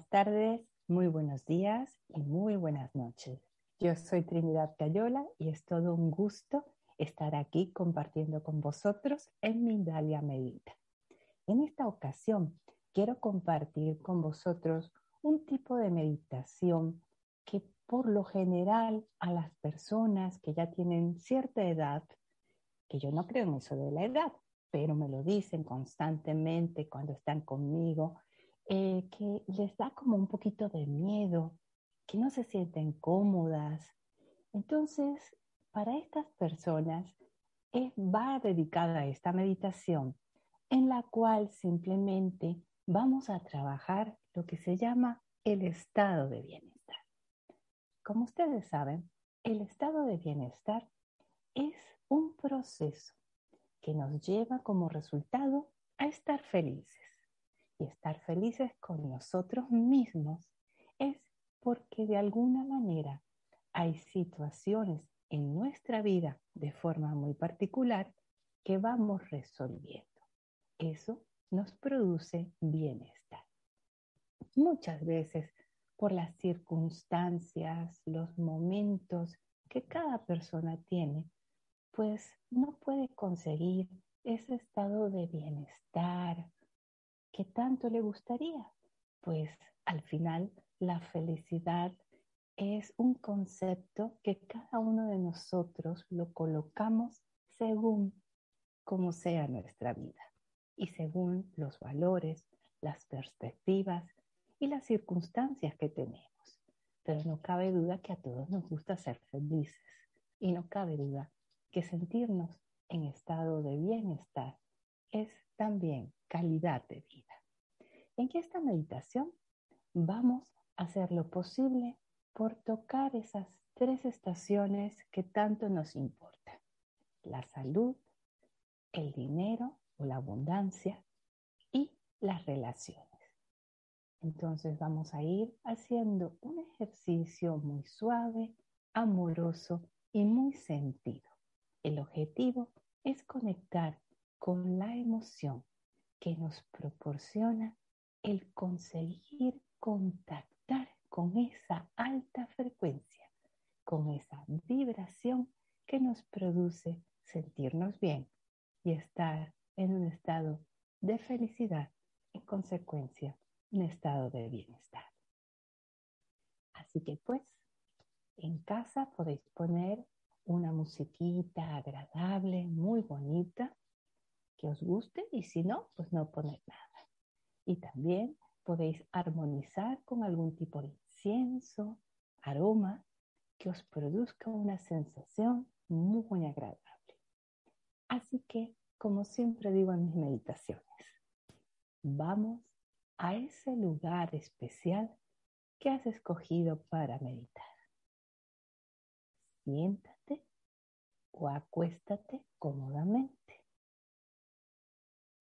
Buenas tardes, muy buenos días y muy buenas noches. Yo soy Trinidad Cayola y es todo un gusto estar aquí compartiendo con vosotros en Mindalia Medita. En esta ocasión quiero compartir con vosotros un tipo de meditación que por lo general a las personas que ya tienen cierta edad, que yo no creo en eso de la edad, pero me lo dicen constantemente cuando están conmigo, eh, que les da como un poquito de miedo, que no se sienten cómodas. Entonces, para estas personas va dedicada esta meditación en la cual simplemente vamos a trabajar lo que se llama el estado de bienestar. Como ustedes saben, el estado de bienestar es un proceso que nos lleva como resultado a estar felices y estar felices con nosotros mismos es porque de alguna manera hay situaciones en nuestra vida de forma muy particular que vamos resolviendo. Eso nos produce bienestar. Muchas veces por las circunstancias, los momentos que cada persona tiene, pues no puede conseguir ese estado de bienestar, ¿Qué tanto le gustaría? Pues al final la felicidad es un concepto que cada uno de nosotros lo colocamos según como sea nuestra vida y según los valores, las perspectivas y las circunstancias que tenemos. Pero no cabe duda que a todos nos gusta ser felices y no cabe duda que sentirnos en estado de bienestar es también calidad de vida. En esta meditación vamos a hacer lo posible por tocar esas tres estaciones que tanto nos importan. La salud, el dinero o la abundancia y las relaciones. Entonces vamos a ir haciendo un ejercicio muy suave, amoroso y muy sentido. El objetivo es conectar con la emoción que nos proporciona el conseguir contactar con esa alta frecuencia, con esa vibración que nos produce sentirnos bien y estar en un estado de felicidad, en consecuencia, un estado de bienestar. Así que pues, en casa podéis poner una musiquita agradable, muy bonita, que os guste y si no, pues no poner nada. Y también podéis armonizar con algún tipo de incienso, aroma, que os produzca una sensación muy agradable. Así que, como siempre digo en mis meditaciones, vamos a ese lugar especial que has escogido para meditar. Siéntate o acuéstate cómodamente.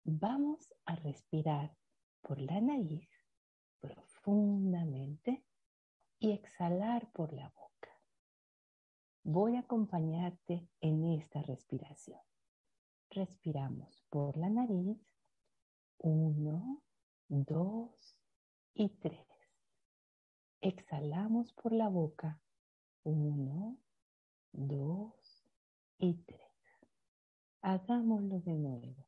Vamos a respirar por la nariz profundamente y exhalar por la boca. Voy a acompañarte en esta respiración. Respiramos por la nariz. Uno, dos y tres. Exhalamos por la boca. Uno, dos y tres. Hagámoslo de nuevo.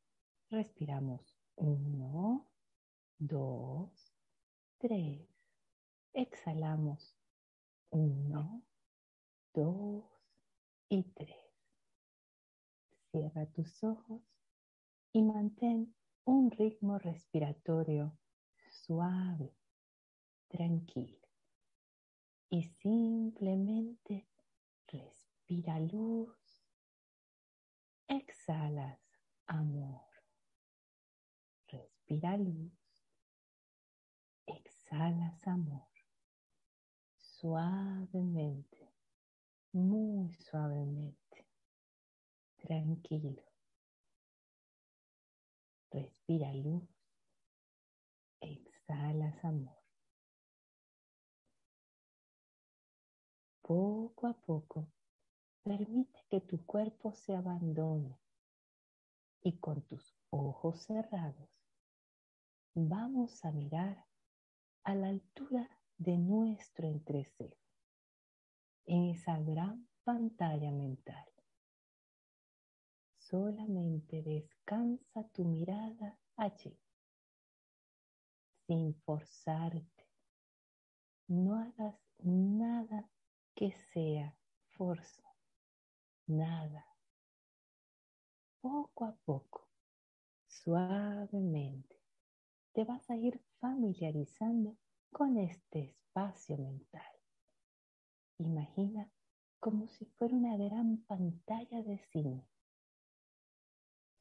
Respiramos uno, dos, tres. Exhalamos. Uno, dos y tres. Cierra tus ojos y mantén un ritmo respiratorio suave, tranquilo. Y simplemente respira luz, exhalas amor. Respira luz, exhalas amor. Suavemente, muy suavemente, tranquilo. Respira luz, exhalas amor. Poco a poco, permite que tu cuerpo se abandone y con tus ojos cerrados vamos a mirar a la altura de nuestro entrecejo, en esa gran pantalla mental. Solamente descansa tu mirada allí, sin forzarte. No hagas nada que sea fuerza, nada. Poco a poco, suavemente, te vas a ir familiarizando con este espacio mental. Imagina como si fuera una gran pantalla de cine.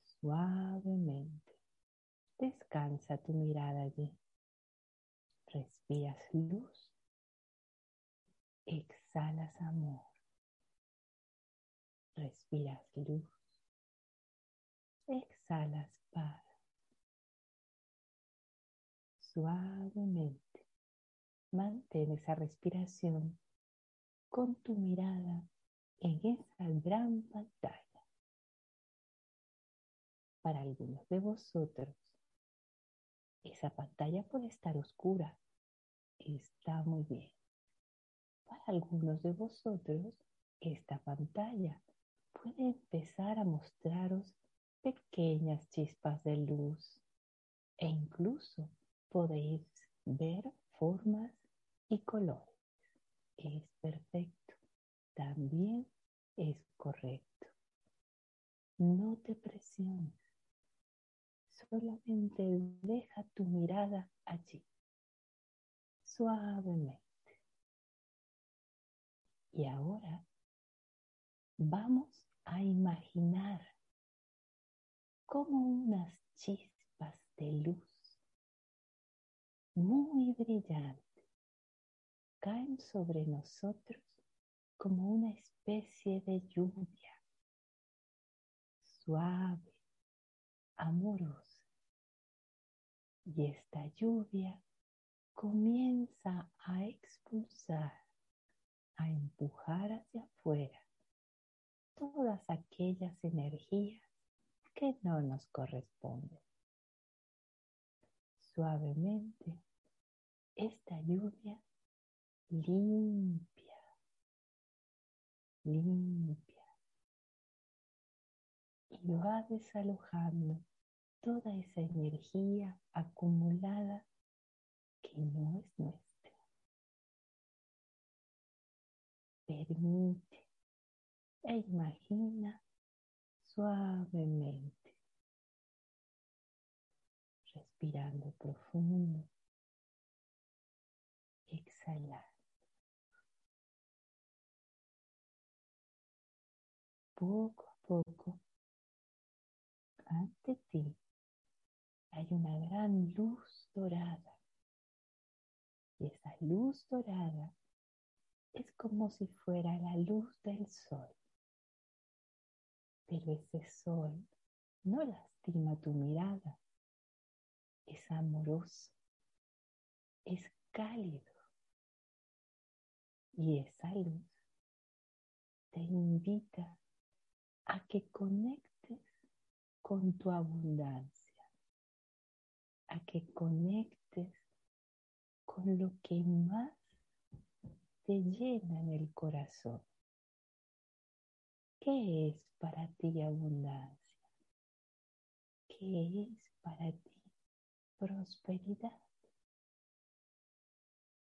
Suavemente, descansa tu mirada allí. Respiras luz, exhalas amor. Respiras luz, exhalas paz. Suavemente mantén esa respiración con tu mirada en esa gran pantalla. Para algunos de vosotros, esa pantalla puede estar oscura. Está muy bien. Para algunos de vosotros, esta pantalla puede empezar a mostraros pequeñas chispas de luz e incluso podéis ver formas y colores. Es perfecto. También es correcto. No te presiones. Solamente deja tu mirada allí, suavemente. Y ahora vamos a imaginar como unas chispas de luz muy brillantes caen sobre nosotros como una especie de lluvia suave, amorosa. Y esta lluvia comienza a expulsar, a empujar hacia afuera todas aquellas energías que no nos corresponden. Suavemente, esta lluvia limpia, limpia, y va desalojando toda esa energía acumulada que no es nuestra. Permite e imagina suavemente, respirando profundo, Poco a poco, ante ti hay una gran luz dorada. Y esa luz dorada es como si fuera la luz del sol. Pero ese sol no lastima tu mirada, es amoroso, es cálido. Y esa luz te invita a que conectes con tu abundancia, a que conectes con lo que más te llena en el corazón. ¿Qué es para ti abundancia? ¿Qué es para ti prosperidad.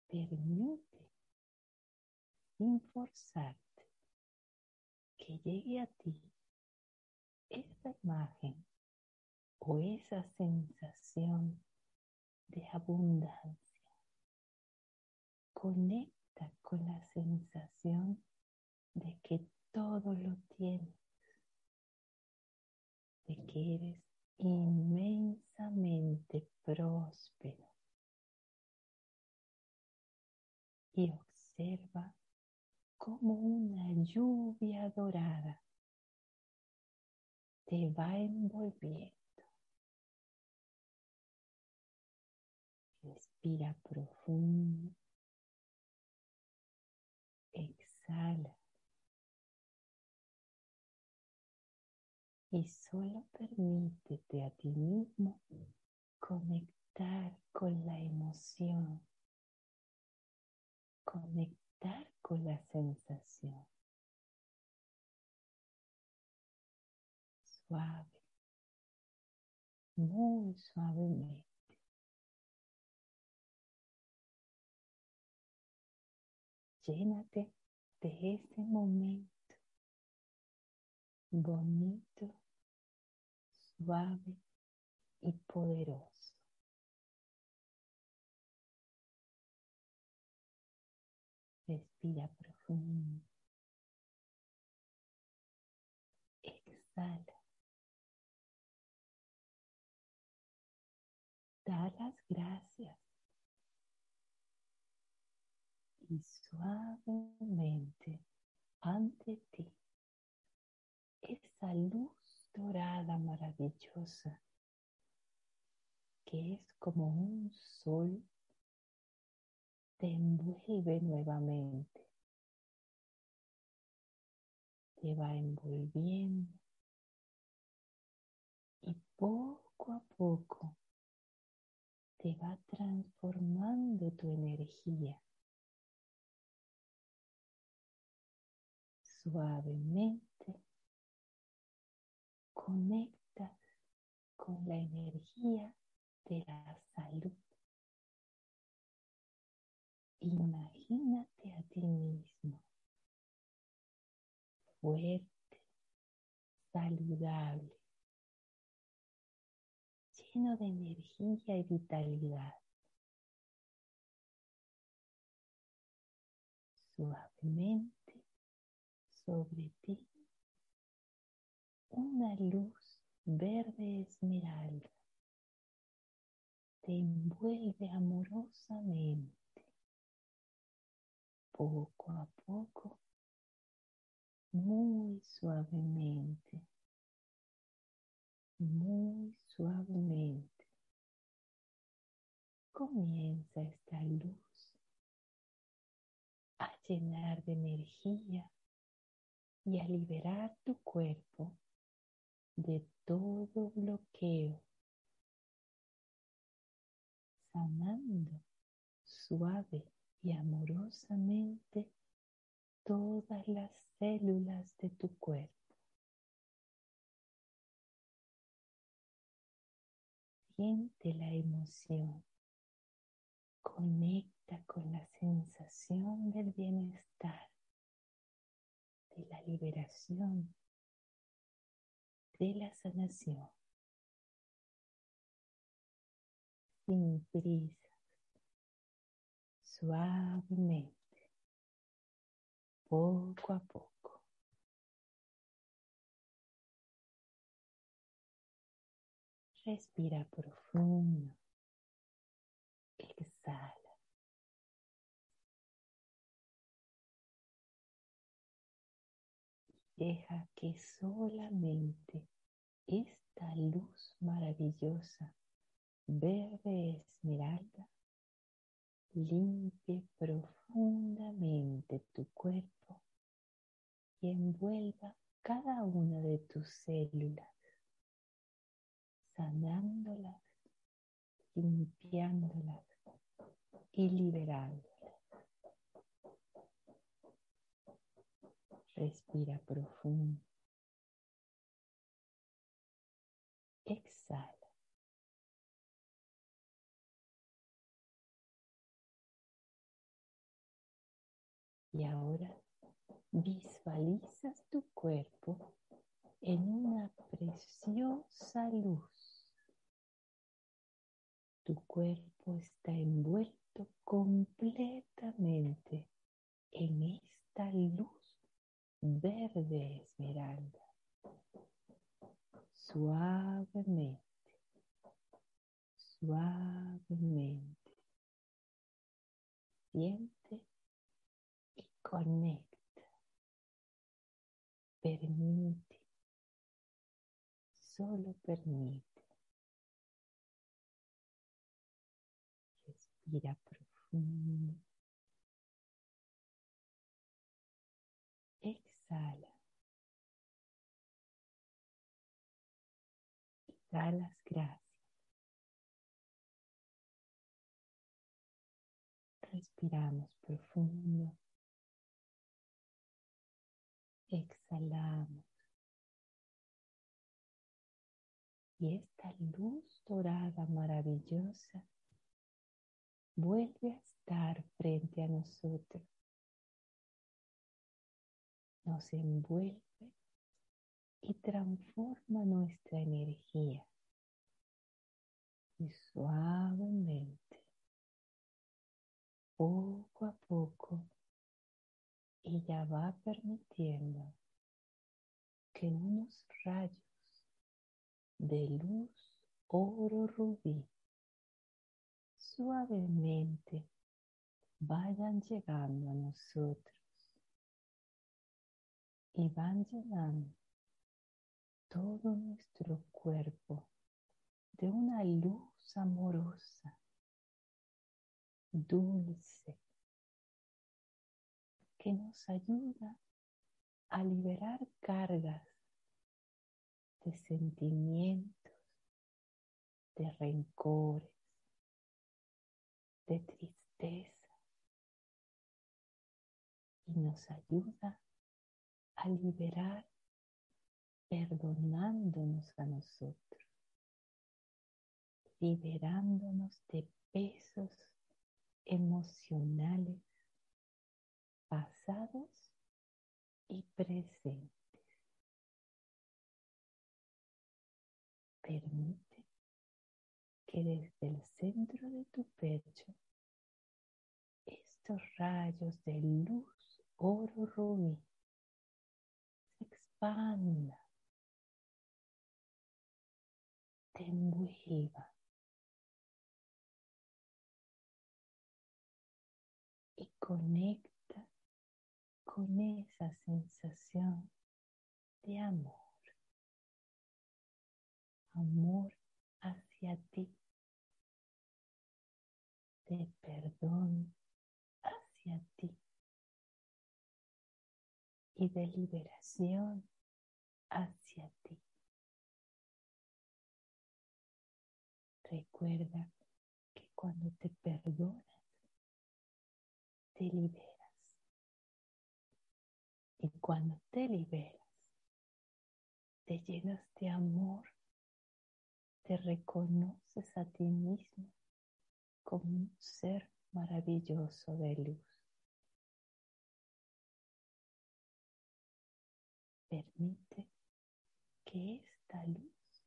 Permite, sin forzarte, que llegue a ti esa imagen o esa sensación de abundancia. Conecta con la sensación de que todo lo tienes, de que eres inmensamente próspero. Y observa como una lluvia dorada te va envolviendo. Respira profundo. Exhala. Y solo permítete a ti mismo conectar con la emoción, con la sensación. Suave, muy suavemente. Llénate de ese momento bonito, suave y poderoso. Respira profundo. Exhala. Da las gracias. Y suavemente ante ti esa luz dorada maravillosa que es como un sol te envuelve nuevamente, te va envolviendo y poco a poco te va transformando tu energía. Suavemente conectas con la energía de la salud. Imagínate a ti mismo fuerte, saludable, lleno de energía y vitalidad. Suavemente sobre ti una luz verde esmeralda te envuelve amorosamente, poco a poco, muy suavemente, muy suavemente. Comienza esta luz a llenar de energía y a liberar tu cuerpo de todo bloqueo, sanando suave y amorosamente todas las células de tu cuerpo. Siente la emoción, conecta con la sensación del bienestar, de la liberación de la sanación. Sin prisa, suavemente, poco a poco. Respira profundo. Exhala. Deja que solamente esta luz maravillosa, verde esmeralda, limpie profundamente tu cuerpo y envuelva cada una de tus células, sanándolas, limpiándolas y liberándolas. Respira profundo. Y ahora visualizas tu cuerpo en una preciosa luz. Tu cuerpo está envuelto completamente en esta luz verde esmeralda. Suavemente, suavemente. Siente conecta. Permite, solo permite. Respira profundo. Exhala. Y da las gracias. Respiramos profundo. Exhalamos. Y esta luz dorada maravillosa vuelve a estar frente a nosotros. Nos envuelve y transforma nuestra energía. Y suavemente, poco a poco, ella va permitiendo que unos rayos de luz oro rubí suavemente vayan llegando a nosotros y van llenando todo nuestro cuerpo de una luz amorosa, dulce, que nos ayuda a liberar cargas de sentimientos, de rencores, de tristeza y nos ayuda a liberar perdonándonos a nosotros, liberándonos de pesos emocionales pasados y presentes. Permite que desde el centro de tu pecho estos rayos de luz oro rubí se expandan, te envuelvan y conecta con esa sensación de amor. Amor hacia ti, de perdón hacia ti y de liberación hacia ti. Recuerda que cuando te perdonas, te liberas. Y cuando te liberas, te llenas de amor, te reconoces a ti mismo como un ser maravilloso de luz. Permite que esta luz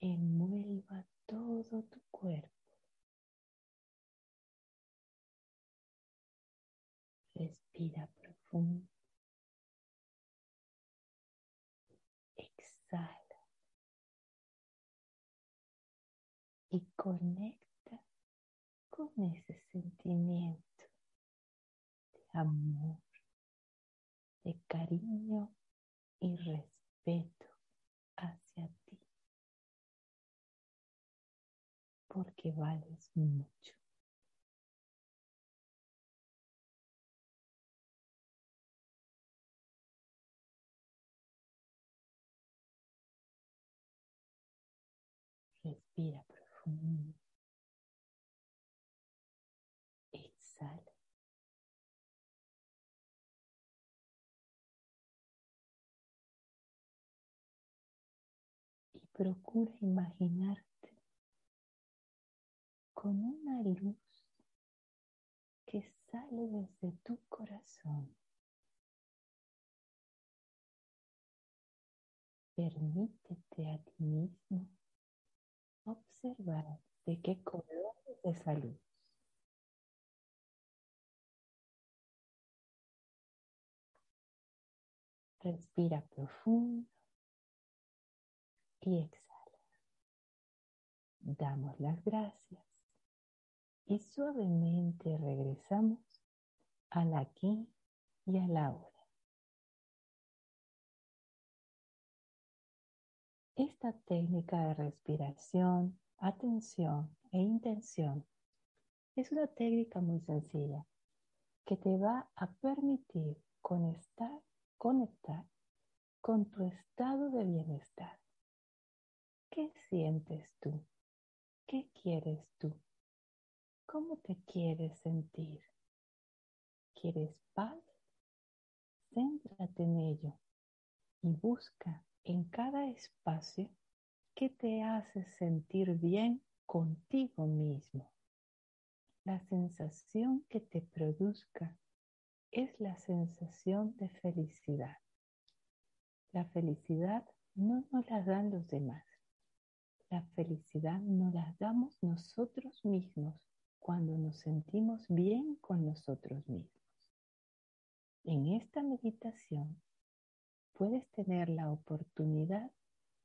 envuelva todo tu cuerpo. Respira profundo. Exhala. Y conecta con ese sentimiento de amor, de cariño y respeto hacia ti. Porque vales mucho. Procura imaginarte con una luz que sale desde tu corazón. Permítete a ti mismo observar de qué color es esa luz. Respira profundo y exhala. Damos las gracias y suavemente regresamos al aquí y a la hora. Esta técnica de respiración, atención e intención es una técnica muy sencilla que te va a permitir conectar, conectar con tu estado de bienestar. ¿Qué sientes tú? ¿Qué quieres tú? ¿Cómo te quieres sentir? ¿Quieres paz? Céntrate en ello y busca en cada espacio que te hace sentir bien contigo mismo. La sensación que te produzca es la sensación de felicidad. La felicidad no nos la dan los demás. La felicidad nos la damos nosotros mismos cuando nos sentimos bien con nosotros mismos. En esta meditación puedes tener la oportunidad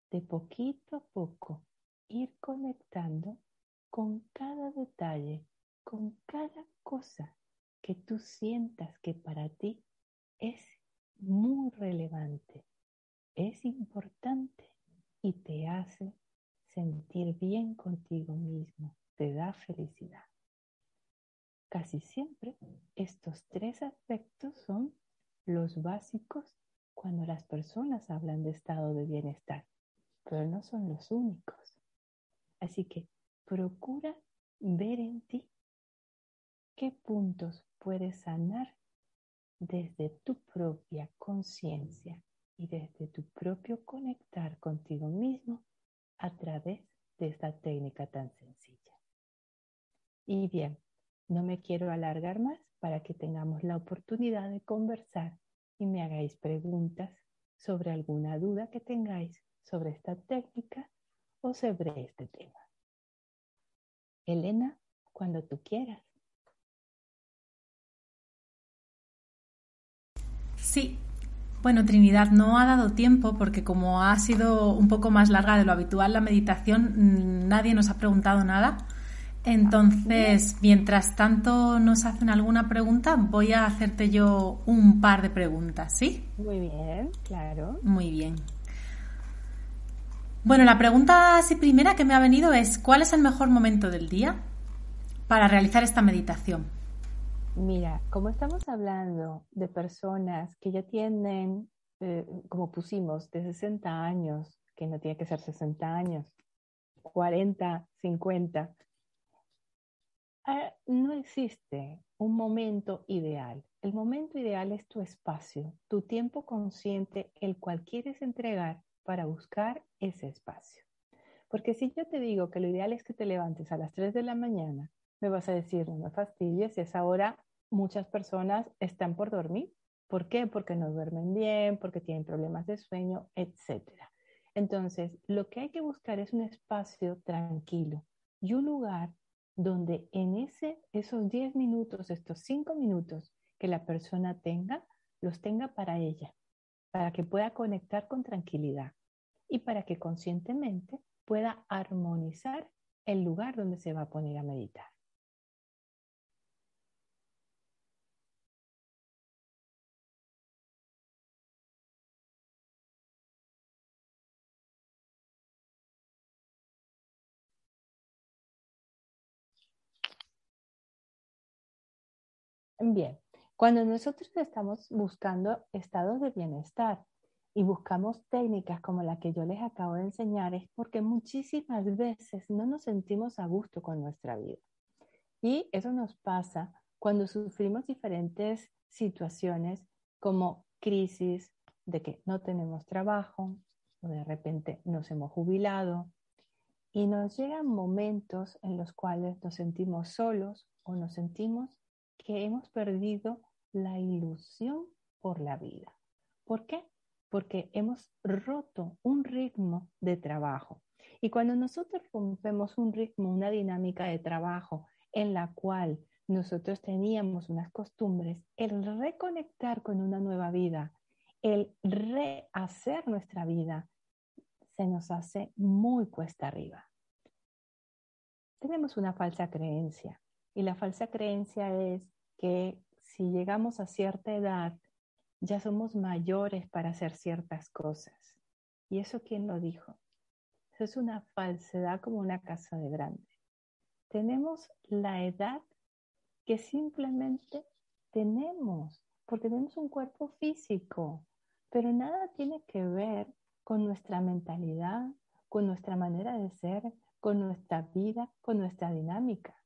de poquito a poco ir conectando con cada detalle, con cada cosa que tú sientas que para ti es muy relevante, es importante y te hace sentir bien contigo mismo, te da felicidad. Casi siempre estos tres aspectos son los básicos cuando las personas hablan de estado de bienestar, pero no son los únicos. Así que procura ver en ti qué puntos puedes sanar desde tu propia conciencia y desde tu propio conectar contigo mismo a través de esta técnica tan sencilla. Y bien, no me quiero alargar más para que tengamos la oportunidad de conversar y me hagáis preguntas sobre alguna duda que tengáis sobre esta técnica o sobre este tema. Elena, cuando tú quieras. Sí. Bueno, Trinidad, no ha dado tiempo porque como ha sido un poco más larga de lo habitual la meditación, nadie nos ha preguntado nada. Entonces, mientras tanto nos hacen alguna pregunta, voy a hacerte yo un par de preguntas, ¿sí? Muy bien, claro. Muy bien. Bueno, la pregunta así primera que me ha venido es, ¿cuál es el mejor momento del día para realizar esta meditación? Mira, como estamos hablando de personas que ya tienen, eh, como pusimos, de 60 años, que no tiene que ser 60 años, 40, 50, Ah, no existe un momento ideal. El momento ideal es tu espacio, tu tiempo consciente, el cual quieres entregar para buscar ese espacio. Porque si yo te digo que lo ideal es que te levantes a las 3 de la mañana, me vas a decir, no me fastidies, es ahora muchas personas están por dormir. ¿Por qué? Porque no duermen bien, porque tienen problemas de sueño, etc. Entonces, lo que hay que buscar es un espacio tranquilo y un lugar donde en ese, esos 10 minutos, estos 5 minutos que la persona tenga, los tenga para ella, para que pueda conectar con tranquilidad y para que conscientemente pueda armonizar el lugar donde se va a poner a meditar. Bien, cuando nosotros estamos buscando estados de bienestar y buscamos técnicas como la que yo les acabo de enseñar, es porque muchísimas veces no nos sentimos a gusto con nuestra vida. Y eso nos pasa cuando sufrimos diferentes situaciones como crisis de que no tenemos trabajo o de repente nos hemos jubilado y nos llegan momentos en los cuales nos sentimos solos o nos sentimos que hemos perdido la ilusión por la vida. ¿Por qué? Porque hemos roto un ritmo de trabajo. Y cuando nosotros rompemos un ritmo, una dinámica de trabajo en la cual nosotros teníamos unas costumbres, el reconectar con una nueva vida, el rehacer nuestra vida, se nos hace muy cuesta arriba. Tenemos una falsa creencia y la falsa creencia es que si llegamos a cierta edad, ya somos mayores para hacer ciertas cosas. ¿Y eso quién lo dijo? Eso es una falsedad como una casa de grande. Tenemos la edad que simplemente tenemos, porque tenemos un cuerpo físico, pero nada tiene que ver con nuestra mentalidad, con nuestra manera de ser, con nuestra vida, con nuestra dinámica.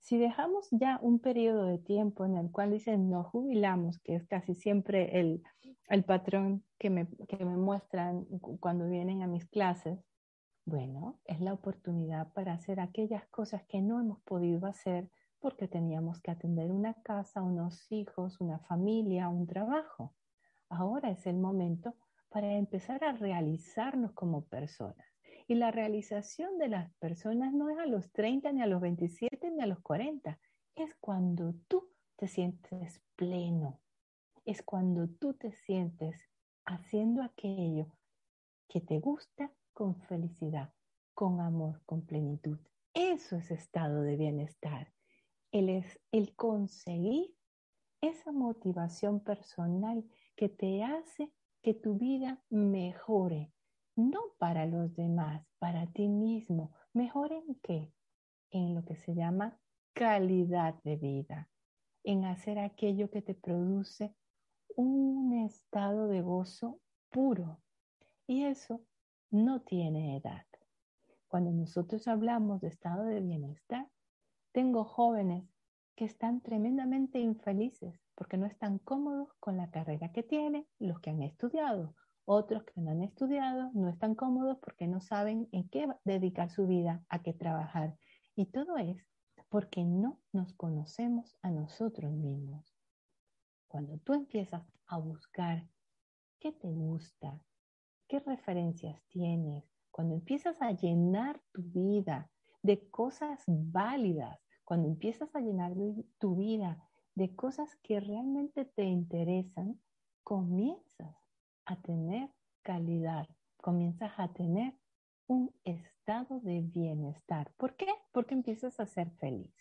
Si dejamos ya un periodo de tiempo en el cual dicen no jubilamos, que es casi siempre el, patrón que me, que me muestran cuando vienen a mis clases, bueno, es la oportunidad para hacer aquellas cosas que no hemos podido hacer porque teníamos que atender una casa, unos hijos, una familia, un trabajo. Ahora es el momento para empezar a realizarnos como personas. Y la realización de las personas no es a los 30, ni a los 27, ni a los 40. Es cuando tú te sientes pleno. Es cuando tú te sientes haciendo aquello que te gusta con felicidad, con amor, con plenitud. Eso es estado de bienestar. El, es, el conseguir esa motivación personal que te hace que tu vida mejore, no para los demás, para ti mismo. ¿Mejor en qué? En lo que se llama calidad de vida, en hacer aquello que te produce un estado de gozo puro. Y eso no tiene edad. Cuando nosotros hablamos de estado de bienestar, tengo jóvenes que están tremendamente infelices porque no están cómodos con la carrera que tienen, los que han estudiado. Otros que no han estudiado no están cómodos porque no saben en qué dedicar su vida, a qué trabajar. Y todo es porque no nos conocemos a nosotros mismos. Cuando tú empiezas a buscar qué te gusta, qué referencias tienes, cuando empiezas a llenar tu vida de cosas válidas, cuando empiezas a llenar tu vida de cosas que realmente te interesan, comienzas a tener calidad, comienzas a tener un estado de bienestar. ¿Por qué? Porque empiezas a ser feliz.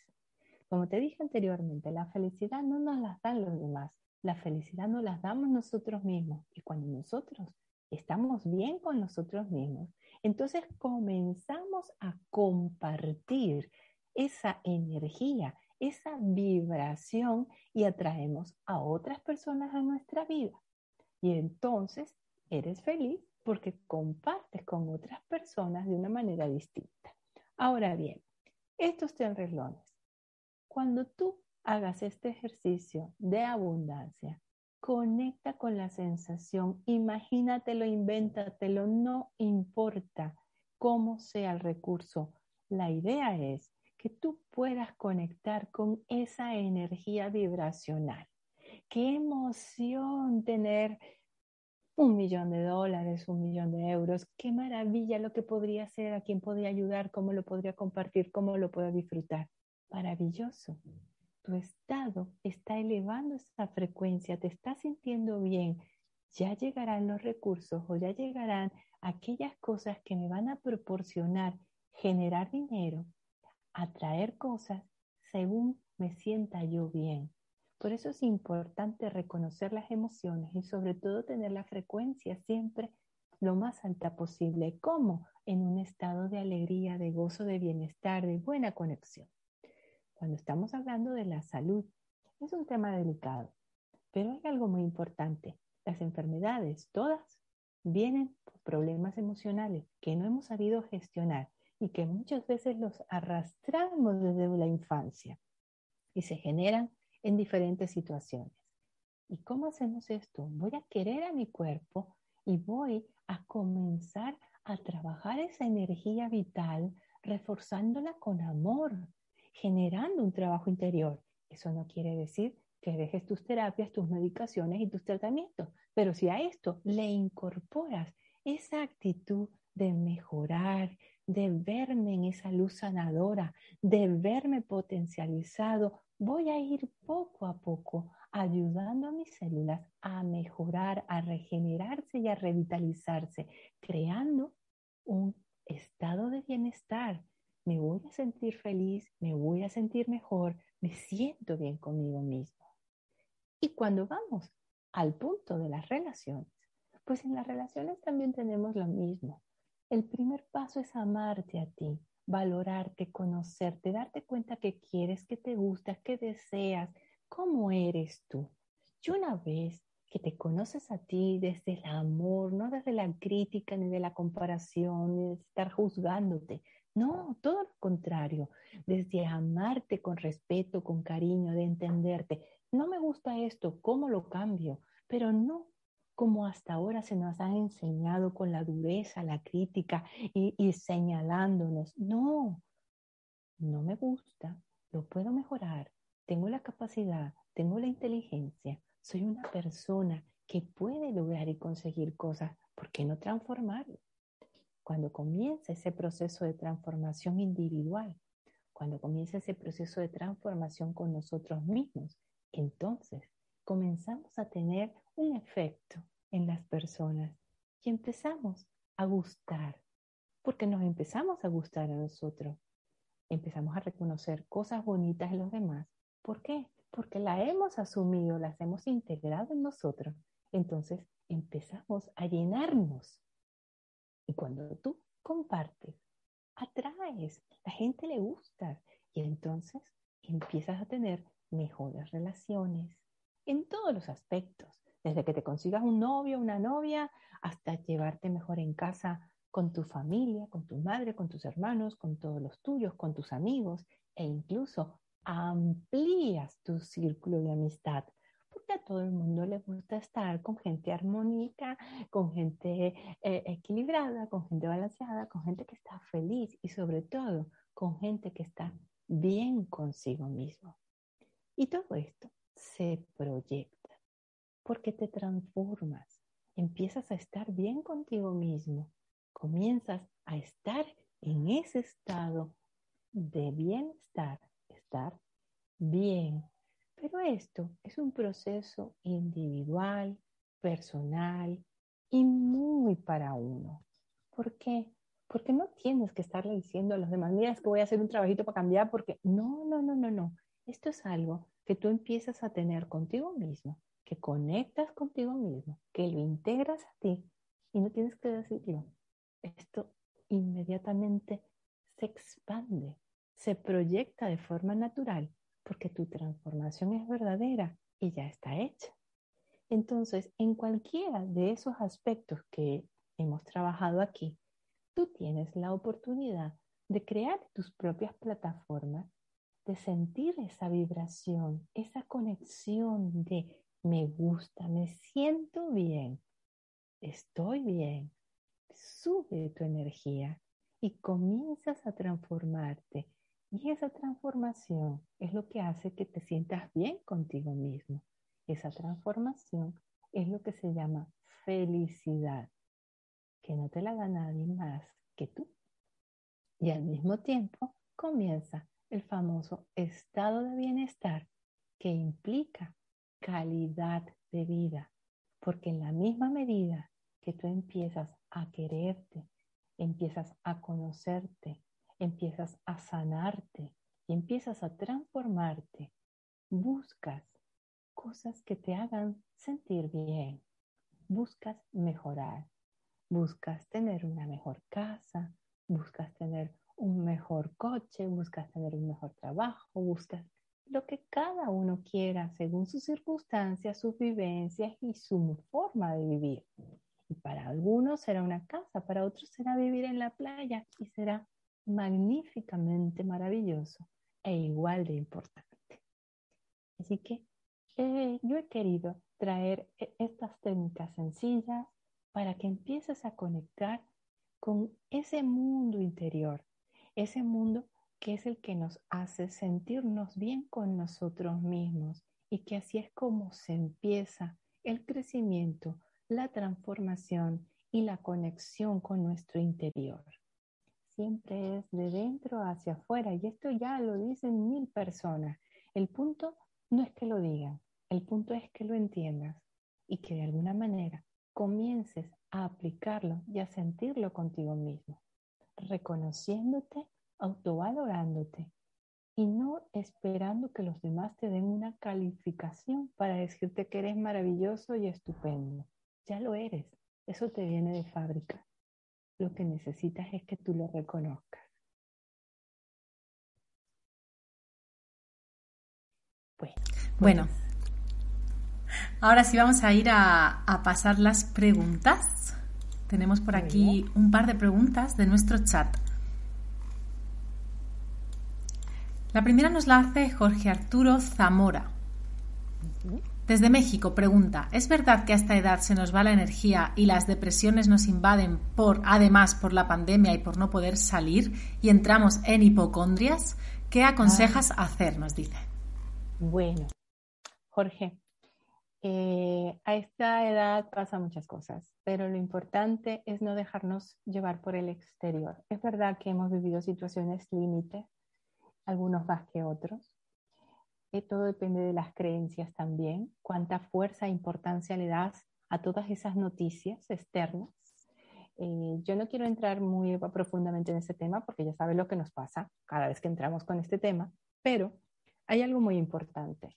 Como te dije anteriormente, la felicidad no nos la dan los demás, la felicidad nos la damos nosotros mismos. Y cuando nosotros estamos bien con nosotros mismos, entonces comenzamos a compartir esa energía, esa vibración y atraemos a otras personas a nuestra vida. Y entonces eres feliz porque compartes con otras personas de una manera distinta. Ahora bien, estos tres renglones, cuando tú hagas este ejercicio de abundancia, conecta con la sensación, imagínatelo, invéntatelo, no importa cómo sea el recurso. La idea es que tú puedas conectar con esa energía vibracional. Qué emoción tener un millón de dólares, un millón de euros. Qué maravilla lo que podría ser, a quién podría ayudar, cómo lo podría compartir, cómo lo puedo disfrutar. Maravilloso. Tu estado está elevando esa frecuencia, te estás sintiendo bien. Ya llegarán los recursos o ya llegarán aquellas cosas que me van a proporcionar generar dinero atraer cosas según me sienta yo bien. Por eso es importante reconocer las emociones y sobre todo tener la frecuencia siempre lo más alta posible. como En un estado de alegría, de gozo, de bienestar, de buena conexión. Cuando estamos hablando de la salud, es un tema delicado, pero hay algo muy importante. Las enfermedades, todas, vienen por problemas emocionales que no hemos sabido gestionar y que muchas veces los arrastramos desde la infancia y se generan en diferentes situaciones. ¿Y cómo hacemos esto? Voy a querer a mi cuerpo y voy a comenzar a trabajar esa energía vital, reforzándola con amor, generando un trabajo interior. Eso no quiere decir que dejes tus terapias, tus medicaciones y tus tratamientos, pero si a esto le incorporas esa actitud de mejorar, de verme en esa luz sanadora, de verme potencializado, voy a ir poco a poco ayudando a mis células a mejorar, a regenerarse y a revitalizarse, creando un estado de bienestar. Me voy a sentir feliz, me voy a sentir mejor, me siento bien conmigo mismo. Y cuando vamos al punto de las relaciones, pues en las relaciones también tenemos lo mismo. El primer paso es amarte a ti, valorarte, conocerte, darte cuenta que quieres, que te gusta, que deseas, cómo eres tú. Y una vez que te conoces a ti desde el amor, no desde la crítica, ni de la comparación, ni de estar juzgándote. No, todo lo contrario, desde amarte con respeto, con cariño, de entenderte. No me gusta esto, ¿cómo lo cambio? Pero no como hasta ahora se nos ha enseñado con la dureza, la crítica y, y señalándonos. No, no me gusta, lo puedo mejorar, tengo la capacidad, tengo la inteligencia, soy una persona que puede lograr y conseguir cosas, ¿por qué no transformarlo? Cuando comienza ese proceso de transformación individual, cuando comienza ese proceso de transformación con nosotros mismos, entonces comenzamos a tener un efecto en las personas y empezamos a gustar, porque nos empezamos a gustar a nosotros. Empezamos a reconocer cosas bonitas en los demás. ¿Por qué? porque la hemos asumido, las hemos integrado en nosotros. Entonces empezamos a llenarnos. Y cuando tú compartes, atraes, la gente le gusta y entonces empiezas a tener mejores relaciones en todos los aspectos, desde que te consigas un novio, una novia, hasta llevarte mejor en casa con tu familia, con tu madre, con tus hermanos, con todos los tuyos, con tus amigos e incluso amplías tu círculo de amistad, porque a todo el mundo le gusta estar con gente armónica, con gente eh, equilibrada, con gente balanceada, con gente que está feliz y sobre todo con gente que está bien consigo mismo. Y todo esto se proyecta porque te transformas, empiezas a estar bien contigo mismo, comienzas a estar en ese estado de bienestar estar bien. Pero esto es un proceso individual, personal y muy para uno. ¿Por qué? Porque no tienes que estarle diciendo a los demás, mira, es que voy a hacer un trabajito para cambiar, porque no, no, no, no, no. Esto es algo que tú empiezas a tener contigo mismo, que conectas contigo mismo, que lo integras a ti y no tienes que decirlo. Esto inmediatamente se expande se proyecta de forma natural porque tu transformación es verdadera y ya está hecha. Entonces, en cualquiera de esos aspectos que hemos trabajado aquí, tú tienes la oportunidad de crear tus propias plataformas, de sentir esa vibración, esa conexión de me gusta, me siento bien, estoy bien, sube tu energía y comienzas a transformarte y esa transformación es lo que hace que te sientas bien contigo mismo. Esa transformación es lo que se llama felicidad, que no te la da nadie más que tú. Y al mismo tiempo comienza el famoso estado de bienestar que implica calidad de vida, porque en la misma medida que tú empiezas a quererte, empiezas a conocerte, empiezas a sanarte y empiezas a transformarte, buscas cosas que te hagan sentir bien, buscas mejorar, buscas tener una mejor casa, buscas tener un mejor coche, buscas tener un mejor trabajo, buscas lo que cada uno quiera según sus circunstancias, sus vivencias y su forma de vivir. Y para algunos será una casa, para otros será vivir en la playa y será magníficamente maravilloso e igual de importante. Así que eh, yo he querido traer e, estas técnicas sencillas para que empieces a conectar con ese mundo interior, ese mundo que es el que nos hace sentirnos bien con nosotros mismos y que así es como se empieza el crecimiento, la transformación y la conexión con nuestro interior. Siempre es de dentro hacia afuera y esto ya lo dicen mil personas. El punto no es que lo digan, el punto es que lo entiendas y que de alguna manera comiences a aplicarlo y a sentirlo contigo mismo, reconociéndote, autovalorándote y no esperando que los demás te den una calificación para decirte que eres maravilloso y estupendo. Ya lo eres, eso te viene de fábrica. Lo que necesitas es que tú lo reconozcas. Bueno, bueno Ahora sí vamos a ir a, pasar las preguntas. Tenemos por aquí un par de preguntas de nuestro chat. La primera nos la hace Jorge Arturo Zamora. Desde México pregunta, ¿es verdad que a esta edad se nos va la energía y las depresiones nos invaden por, además, por la pandemia y por no poder salir y entramos en hipocondrias? ¿Qué aconsejas ah. hacer? Nos dice. Bueno, Jorge, eh, a esta edad pasan muchas cosas, pero lo importante es no dejarnos llevar por el exterior. Es verdad que hemos vivido situaciones límite, algunos más que otros. Eh, todo depende de las creencias también, cuánta fuerza e importancia le das a todas esas noticias externas. Eh, yo no quiero entrar muy profundamente en ese tema porque ya sabes lo que nos pasa cada vez que entramos con este tema, pero hay algo muy importante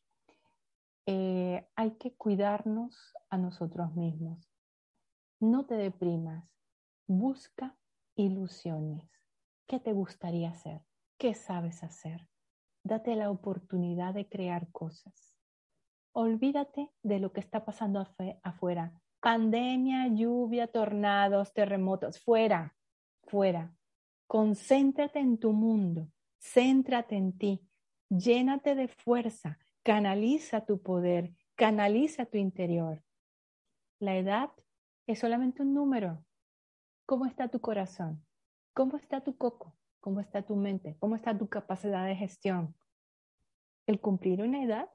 eh, hay que cuidarnos a nosotros mismos. No te deprimas, busca ilusiones. ¿Qué te gustaría hacer? ¿Qué sabes hacer? Date la oportunidad de crear cosas. Olvídate de lo que está pasando afuera. Pandemia, lluvia, tornados, terremotos. Fuera, fuera. Concéntrate en tu mundo. Céntrate en ti. Llénate de fuerza canaliza tu poder, canaliza tu interior. La edad es solamente un número. ¿Cómo está tu corazón? ¿Cómo está tu coco? ¿Cómo está tu mente? ¿Cómo está tu capacidad de gestión? El cumplir una edad,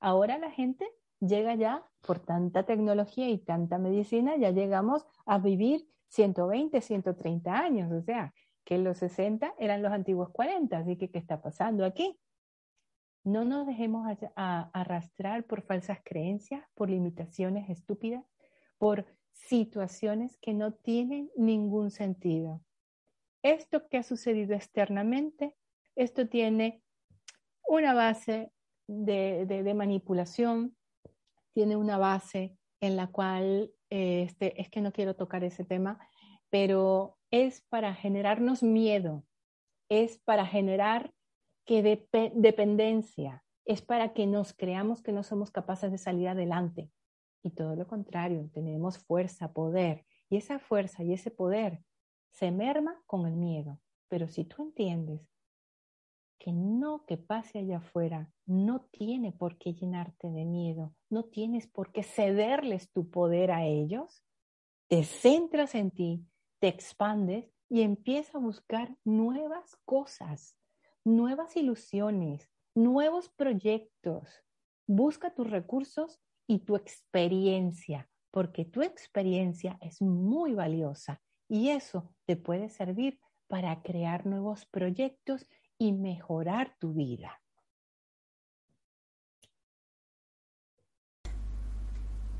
ahora la gente llega ya por tanta tecnología y tanta medicina, ya llegamos a vivir 120, 130 años, o sea, que los 60 eran los antiguos 40, así que ¿qué está pasando aquí? No nos dejemos arrastrar por falsas creencias, por limitaciones estúpidas, por situaciones que no tienen ningún sentido. Esto que ha sucedido externamente, esto tiene una base de, manipulación, tiene una base en la cual, este, es que no quiero tocar ese tema, pero es para generarnos miedo, es para generar que dependencia es para que nos creamos que no somos capaces de salir adelante. Y todo lo contrario, tenemos fuerza, poder. Y esa fuerza y ese poder se merma con el miedo. Pero si tú entiendes que no que pase allá afuera no tiene por qué llenarte de miedo, no tienes por qué cederles tu poder a ellos, te centras en ti, te expandes y empiezas a buscar nuevas cosas nuevas ilusiones, nuevos proyectos. Busca tus recursos y tu experiencia, porque tu experiencia es muy valiosa y eso te puede servir para crear nuevos proyectos y mejorar tu vida.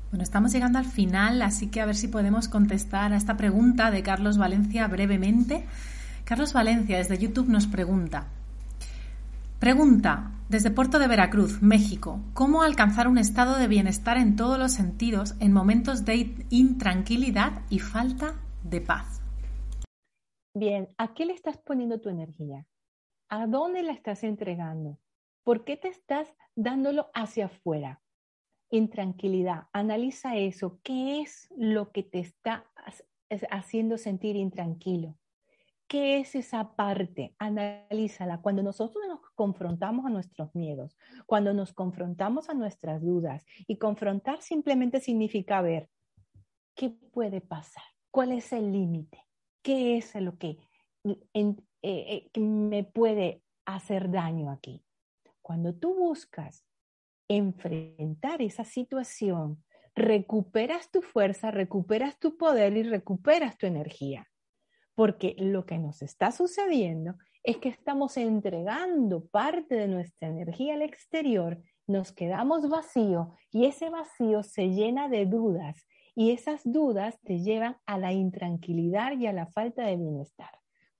Bueno, estamos llegando al final, así que a ver si podemos contestar a esta pregunta de Carlos Valencia brevemente. Carlos Valencia desde YouTube nos pregunta, Pregunta, desde Puerto de Veracruz, México, ¿cómo alcanzar un estado de bienestar en todos los sentidos en momentos de intranquilidad y falta de paz? Bien, ¿a qué le estás poniendo tu energía? ¿A dónde la estás entregando? ¿Por qué te estás dándolo hacia afuera? Intranquilidad, analiza eso. ¿Qué es lo que te está haciendo sentir intranquilo? ¿Qué es esa parte? Analízala. Cuando nosotros nos confrontamos a nuestros miedos, cuando nos confrontamos a nuestras dudas, y confrontar simplemente significa ver qué puede pasar, cuál es el límite, qué es lo que eh, eh, me puede hacer daño aquí. Cuando tú buscas enfrentar esa situación, recuperas tu fuerza, recuperas tu poder y recuperas tu energía. Porque lo que nos está sucediendo es que estamos entregando parte de nuestra energía al exterior, nos quedamos vacíos y ese vacío se llena de dudas y esas dudas te llevan a la intranquilidad y a la falta de bienestar.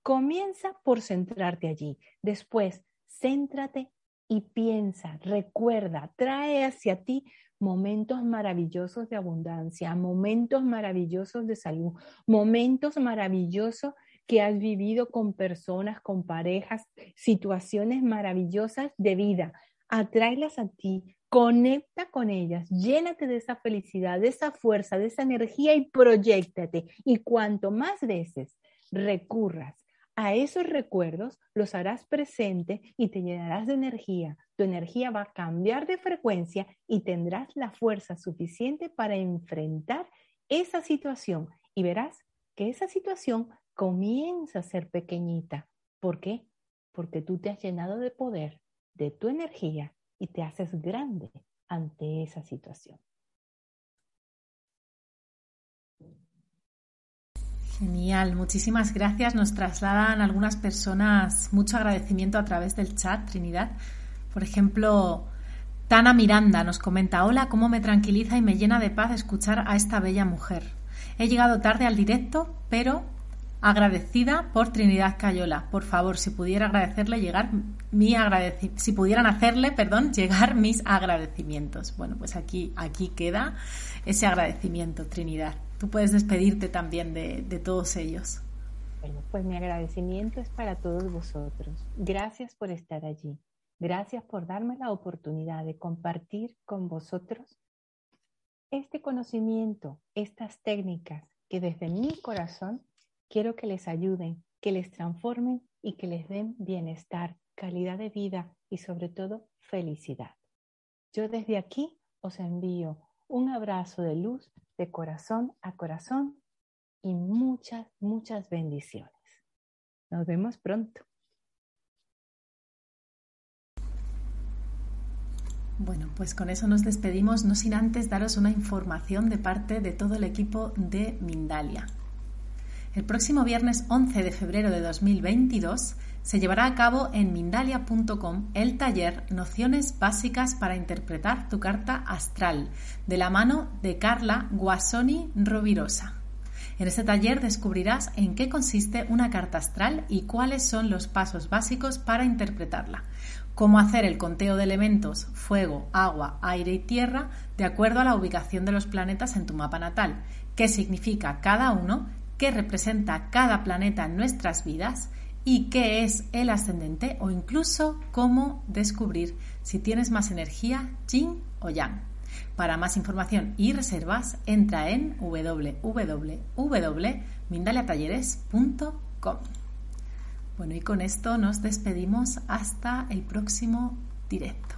Comienza por centrarte allí. Después, céntrate y piensa, recuerda, trae hacia ti momentos maravillosos de abundancia, momentos maravillosos de salud, momentos maravillosos que has vivido con personas, con parejas, situaciones maravillosas de vida. Atráelas a ti, conecta con ellas, llénate de esa felicidad, de esa fuerza, de esa energía y proyectate. Y cuanto más veces recurras a esos recuerdos, los harás presente y te llenarás de energía. Tu energía va a cambiar de frecuencia y tendrás la fuerza suficiente para enfrentar esa situación. Y verás que esa situación comienza a ser pequeñita. ¿Por qué? Porque tú te has llenado de poder, de tu energía y te haces grande ante esa situación. Genial, muchísimas gracias. Nos trasladan algunas personas mucho agradecimiento a través del chat, Trinidad. Por ejemplo, Tana Miranda nos comenta, hola, cómo me tranquiliza y me llena de paz escuchar a esta bella mujer. He llegado tarde al directo, pero agradecida por Trinidad Cayola. Por favor, si pudiera agradecerle llegar mi si pudieran hacerle, perdón, llegar mis agradecimientos. Bueno, pues aquí aquí queda ese agradecimiento, Trinidad. Tú puedes despedirte también de, todos ellos. Bueno, pues mi agradecimiento es para todos vosotros. Gracias por estar allí. Gracias por darme la oportunidad de compartir con vosotros este conocimiento, estas técnicas que desde mi corazón quiero que les ayuden, que les transformen y que les den bienestar, calidad de vida y sobre todo felicidad. Yo desde aquí os envío un abrazo de luz de corazón a corazón y muchas, muchas bendiciones. Nos vemos pronto. Bueno, pues con eso nos despedimos, no sin antes daros una información de parte de todo el equipo de Mindalia. El próximo viernes 11 de febrero de 2022 se llevará a cabo en mindalia.com el taller Nociones básicas para interpretar tu carta astral, de la mano de Carla Guasoni Rovirosa. En este taller descubrirás en qué consiste una carta astral y cuáles son los pasos básicos para interpretarla, cómo hacer el conteo de elementos fuego, agua, aire y tierra de acuerdo a la ubicación de los planetas en tu mapa natal, qué significa cada uno qué representa cada planeta en nuestras vidas y qué es el ascendente o incluso cómo descubrir si tienes más energía yin o yang. Para más información y reservas, entra en www.mindaliatalleres.com. Bueno, y con esto nos despedimos hasta el próximo directo.